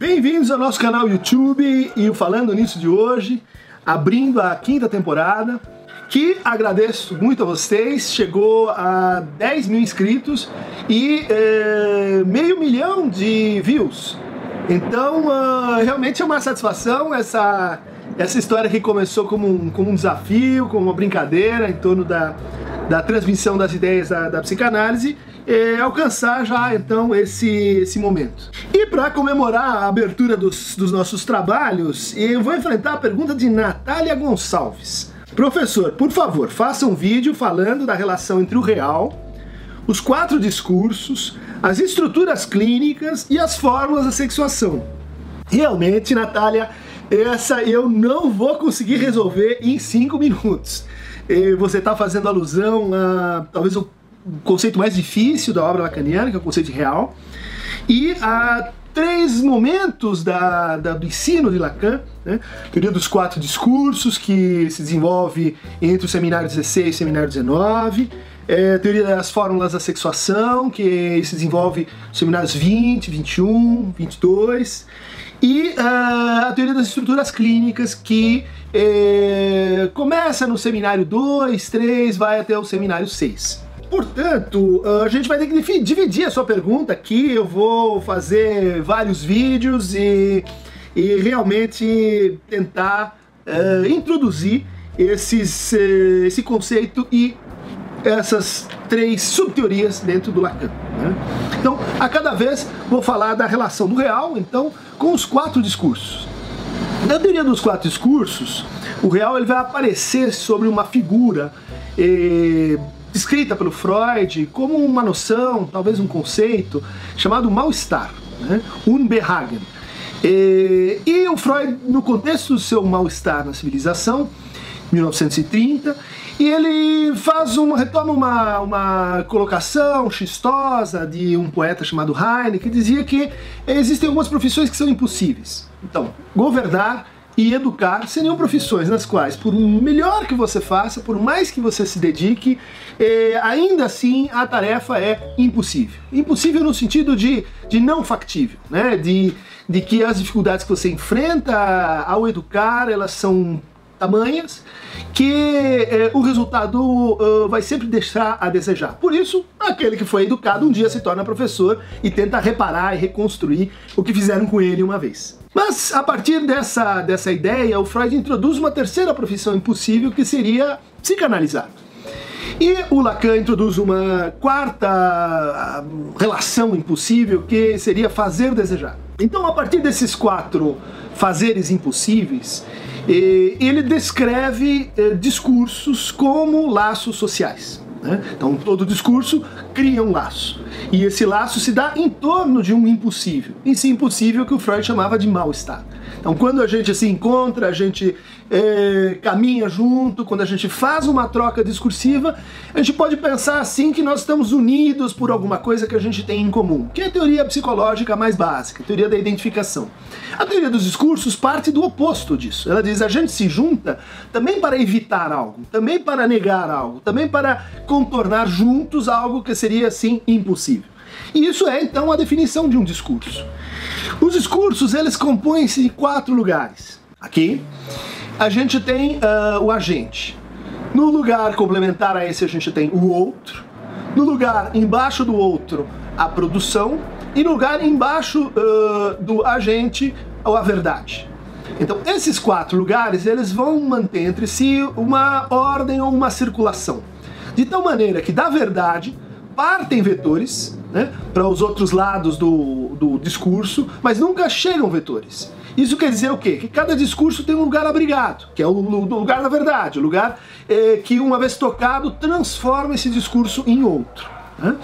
Bem-vindos ao nosso canal YouTube e Falando Nisso de hoje, abrindo a quinta temporada, que agradeço muito a vocês, chegou a 10 mil inscritos e é, meio milhão de views. Então, uh, realmente é uma satisfação essa, essa história que começou como um, como um desafio, como uma brincadeira em torno da, da transmissão das ideias da, da psicanálise é, alcançar já então esse, esse momento. E para comemorar a abertura dos, dos nossos trabalhos, eu vou enfrentar a pergunta de Natália Gonçalves. Professor, por favor, faça um vídeo falando da relação entre o real, os quatro discursos, as estruturas clínicas e as fórmulas da sexuação. Realmente, Natália, essa eu não vou conseguir resolver em cinco minutos. Você está fazendo alusão a talvez o conceito mais difícil da obra lacaniana, que é o conceito real, e há três momentos da, da, do ensino de Lacan, né? teoria dos quatro discursos, que se desenvolve entre o seminário 16 e o seminário 19, é, teoria das fórmulas da sexuação, que se desenvolve nos seminários 20, 21, 22, e uh, a teoria das estruturas clínicas, que é, começa no seminário 2, 3, vai até o seminário 6. Portanto, a gente vai ter que dividir a sua pergunta aqui. Eu vou fazer vários vídeos e, e realmente tentar uh, introduzir esses, uh, esse conceito e essas três subteorias dentro do Lacan. Né? Então, a cada vez vou falar da relação do real, então, com os quatro discursos. Na teoria dos quatro discursos, o real ele vai aparecer sobre uma figura eh, descrita pelo Freud como uma noção, talvez um conceito, chamado mal-estar, né? Unbehagen. E, e o Freud, no contexto do seu mal-estar na civilização, 1930, e ele faz uma, retoma uma, uma colocação xistosa de um poeta chamado Heine, que dizia que existem algumas profissões que são impossíveis. Então, governar e educar seriam profissões nas quais, por melhor que você faça, por mais que você se dedique, eh, ainda assim a tarefa é impossível. Impossível no sentido de, de não factível, né? de, de que as dificuldades que você enfrenta ao educar elas são tamanhas que eh, o resultado uh, vai sempre deixar a desejar. Por isso, aquele que foi educado um dia se torna professor e tenta reparar e reconstruir o que fizeram com ele uma vez. Mas a partir dessa, dessa ideia, o Freud introduz uma terceira profissão impossível que seria psicanalizar. E o Lacan introduz uma quarta ah, relação impossível que seria fazer desejar. Então, a partir desses quatro fazeres impossíveis, eh, ele descreve eh, discursos como laços sociais. Né? Então, todo discurso cria um laço. E esse laço se dá em torno de um impossível. Esse impossível que o Freud chamava de mal-estar. Então, quando a gente se encontra, a gente é, caminha junto, quando a gente faz uma troca discursiva, a gente pode pensar assim que nós estamos unidos por alguma coisa que a gente tem em comum, que é a teoria psicológica mais básica, a teoria da identificação. A teoria dos discursos parte do oposto disso. Ela diz a gente se junta também para evitar algo, também para negar algo, também para contornar juntos algo que seria assim impossível. E isso é então a definição de um discurso. Os discursos eles compõem-se de quatro lugares. Aqui a gente tem uh, o agente. No lugar complementar a esse a gente tem o outro. No lugar embaixo do outro a produção e no lugar embaixo uh, do agente a verdade. Então esses quatro lugares eles vão manter entre si uma ordem ou uma circulação, de tal maneira que da verdade partem vetores né, para os outros lados do, do discurso, mas nunca chegam vetores. Isso quer dizer o quê? Que cada discurso tem um lugar abrigado, que é o, lugar da verdade, o lugar é, que, uma vez tocado, transforma esse discurso em outro. Né?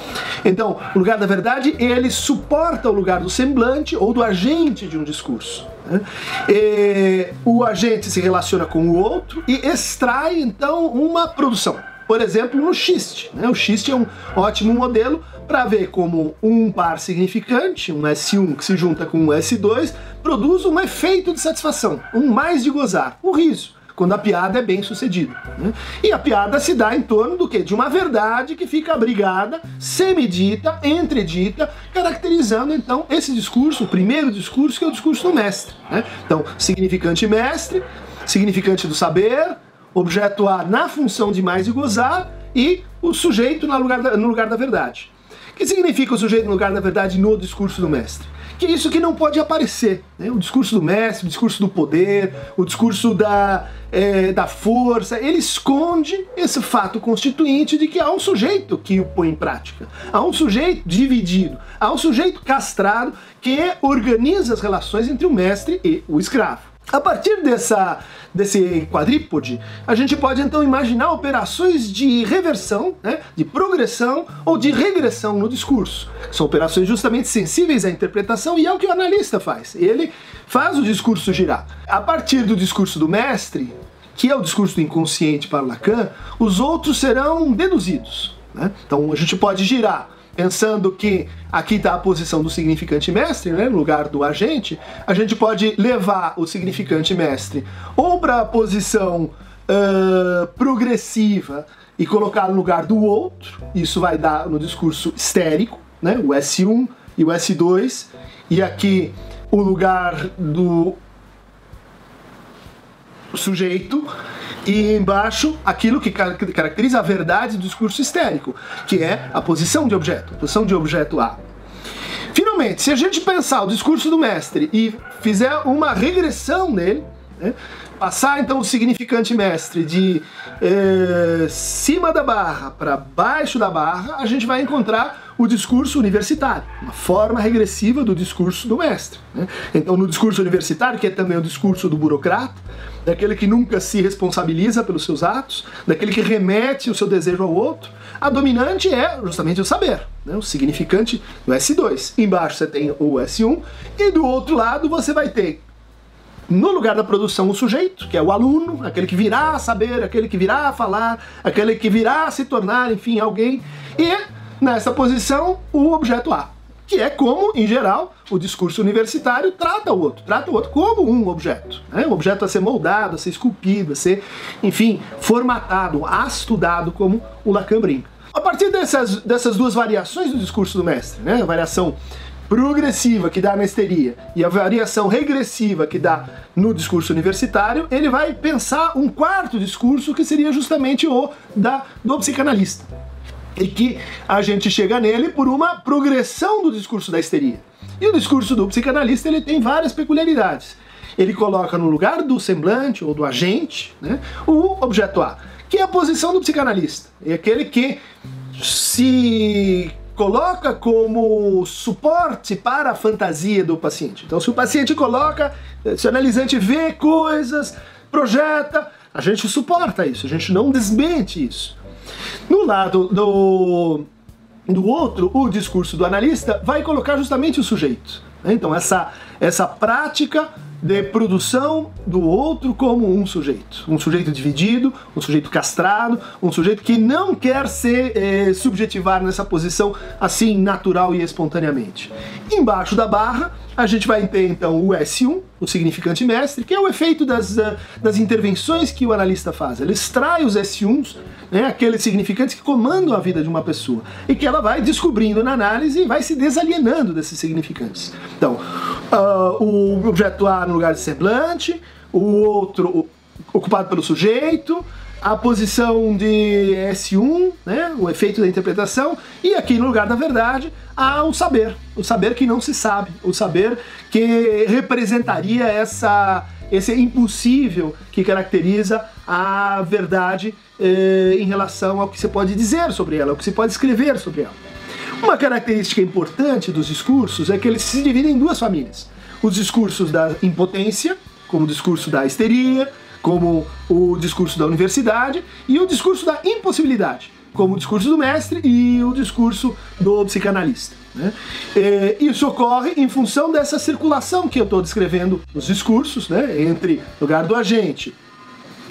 Então, o lugar da verdade, ele suporta o lugar do semblante ou do agente de um discurso. Né? E, o agente se relaciona com o outro e extrai, então, uma produção por exemplo, no xiste. Né? O xiste é um ótimo modelo para ver como um par significante, um S1 que se junta com um S2, produz um efeito de satisfação, um mais de gozar, o riso. quando a piada é bem sucedida. Né? E a piada se dá em torno do quê? De uma verdade que fica abrigada, semidita, entredita, caracterizando então esse discurso, o primeiro discurso, que é o discurso do mestre. Né? Então, significante mestre, significante do saber, objeto A na função de mais e gozar, e o sujeito no lugar da, no lugar da verdade. O que significa o sujeito no lugar da verdade no discurso do mestre? Que é isso que não pode aparecer. Né? O discurso do mestre, o discurso do poder, o discurso da, é, da força, ele esconde esse fato constituinte de que há um sujeito que o põe em prática. Há um sujeito dividido, há um sujeito castrado que organiza as relações entre o mestre e o escravo. A partir dessa, desse quadrípode, a gente pode então imaginar operações de reversão, né, de progressão ou de regressão no discurso. São operações justamente sensíveis à interpretação e é o que o analista faz. Ele faz o discurso girar. A partir do discurso do mestre, que é o discurso do inconsciente para Lacan, os outros serão deduzidos. Né? Então a gente pode girar pensando que aqui está a posição do significante mestre, né, no lugar do agente, a gente pode levar o significante mestre ou para a posição uh, progressiva e colocar no lugar do outro, isso vai dar no discurso histérico, né, o S1 e o S2, e aqui o lugar do sujeito e embaixo aquilo que caracteriza a verdade do discurso histérico, que é a posição de objeto, posição de objeto A. Finalmente, se a gente pensar o discurso do mestre e fizer uma regressão nele, né, passar então o significante mestre de eh, cima da barra para baixo da barra, a gente vai encontrar o discurso universitário, uma forma regressiva do discurso do mestre. Né? Então, no discurso universitário, que é também o discurso do burocrata, daquele que nunca se responsabiliza pelos seus atos, daquele que remete o seu desejo ao outro, a dominante é justamente o saber, né? o significante do S2. Embaixo você tem o S1, e do outro lado você vai ter no lugar da produção o sujeito, que é o aluno, aquele que virá a saber, aquele que virá a falar, aquele que virá a se tornar, enfim, alguém, e nessa posição o objeto A, que é como, em geral, o discurso universitário trata o outro, trata o outro como um objeto, né? um objeto a ser moldado, a ser esculpido, a ser, enfim, formatado, astudado, como o Lacan brinca. A partir dessas, dessas duas variações do discurso do mestre, né? a variação progressiva que dá na histeria e a variação regressiva que dá no discurso universitário, ele vai pensar um quarto discurso que seria justamente o da, do psicanalista. E que a gente chega nele por uma progressão do discurso da histeria. E o discurso do psicanalista ele tem várias peculiaridades. Ele coloca no lugar do semblante ou do agente né, o objeto A, que é a posição do psicanalista. É aquele que se coloca como suporte para a fantasia do paciente. Então, se o paciente coloca, se o analisante vê coisas, projeta, a gente suporta isso, a gente não desmente isso. No lado do, do outro, o discurso do analista vai colocar justamente o sujeito. Então, essa, essa prática de produção do outro como um sujeito. Um sujeito dividido, um sujeito castrado, um sujeito que não quer se eh, subjetivar nessa posição assim natural e espontaneamente. Embaixo da barra, a gente vai ter então o S1, o significante mestre, que é o efeito das, uh, das intervenções que o analista faz. Ele extrai os S1s, né, aqueles significantes que comandam a vida de uma pessoa, e que ela vai descobrindo na análise e vai se desalienando desses significantes. Então, uh, o objeto A no lugar de semblante, o outro ocupado pelo sujeito, a posição de S1, né, o efeito da interpretação, e aqui no lugar da verdade, há o saber, o saber que não se sabe, o saber que representaria essa, esse impossível que caracteriza a verdade eh, em relação ao que se pode dizer sobre ela, ao que se pode escrever sobre ela. Uma característica importante dos discursos é que eles se dividem em duas famílias: os discursos da impotência, como o discurso da histeria, como o discurso da universidade, e o discurso da impossibilidade, como o discurso do mestre e o discurso do psicanalista. Né? É, isso ocorre em função dessa circulação que eu estou descrevendo nos discursos, né? entre lugar do agente,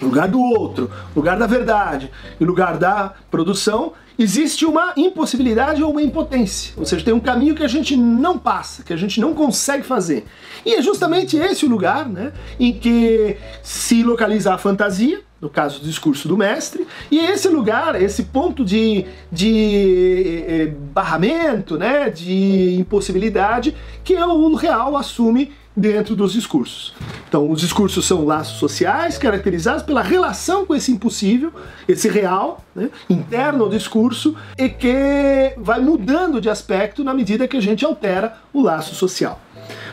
lugar do outro, lugar da verdade e lugar da produção, existe uma impossibilidade ou uma impotência, ou seja, tem um caminho que a gente não passa, que a gente não consegue fazer. E é justamente esse o lugar né, em que se localiza a fantasia, no caso do discurso do mestre, e é esse lugar, esse ponto de, de eh, barramento, né, de impossibilidade, que o real assume dentro dos discursos. Então, os discursos são laços sociais caracterizados pela relação com esse impossível, esse real, né, interno ao discurso, e que vai mudando de aspecto na medida que a gente altera o laço social.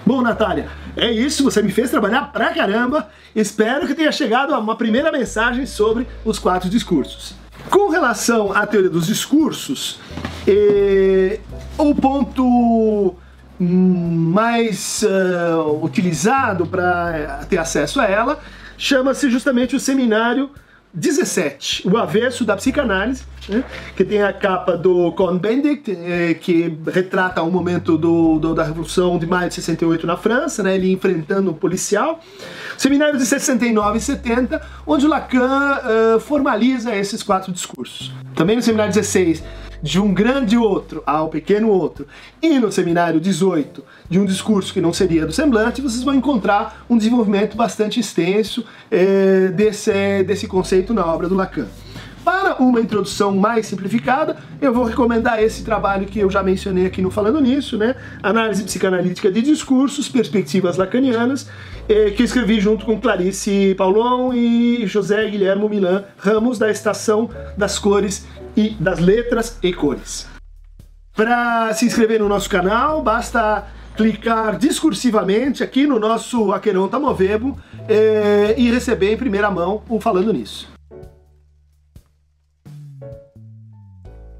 Bom, Natália, é isso, você me fez trabalhar pra caramba. Espero que tenha chegado a uma primeira mensagem sobre os quatro discursos. Com relação à teoria dos discursos, eh, o ponto mais uh, utilizado para ter acesso a ela chama-se justamente o seminário 17, o avesso da psicanálise, né, que tem a capa do Cohn-Bendit, eh, que retrata o momento do, do, da Revolução de Maio de 68 na França, né, ele enfrentando um policial. Seminário de 69 e 70, onde Lacan uh, formaliza esses quatro discursos. Também no seminário 16, de um grande outro ao pequeno outro, e no seminário 18, de um discurso que não seria do semblante, vocês vão encontrar um desenvolvimento bastante extenso eh, desse, desse conceito na obra do Lacan. Para uma introdução mais simplificada, eu vou recomendar esse trabalho que eu já mencionei aqui no Falando Nisso, né? Análise psicanalítica de discursos, perspectivas lacanianas, eh, que escrevi junto com Clarice Paulon e José Guilhermo Milan Ramos, da Estação das Cores e das Letras e Cores. Para se inscrever no nosso canal, basta clicar discursivamente aqui no nosso Aqueron Tamovebo eh, e receber em primeira mão o Falando Nisso.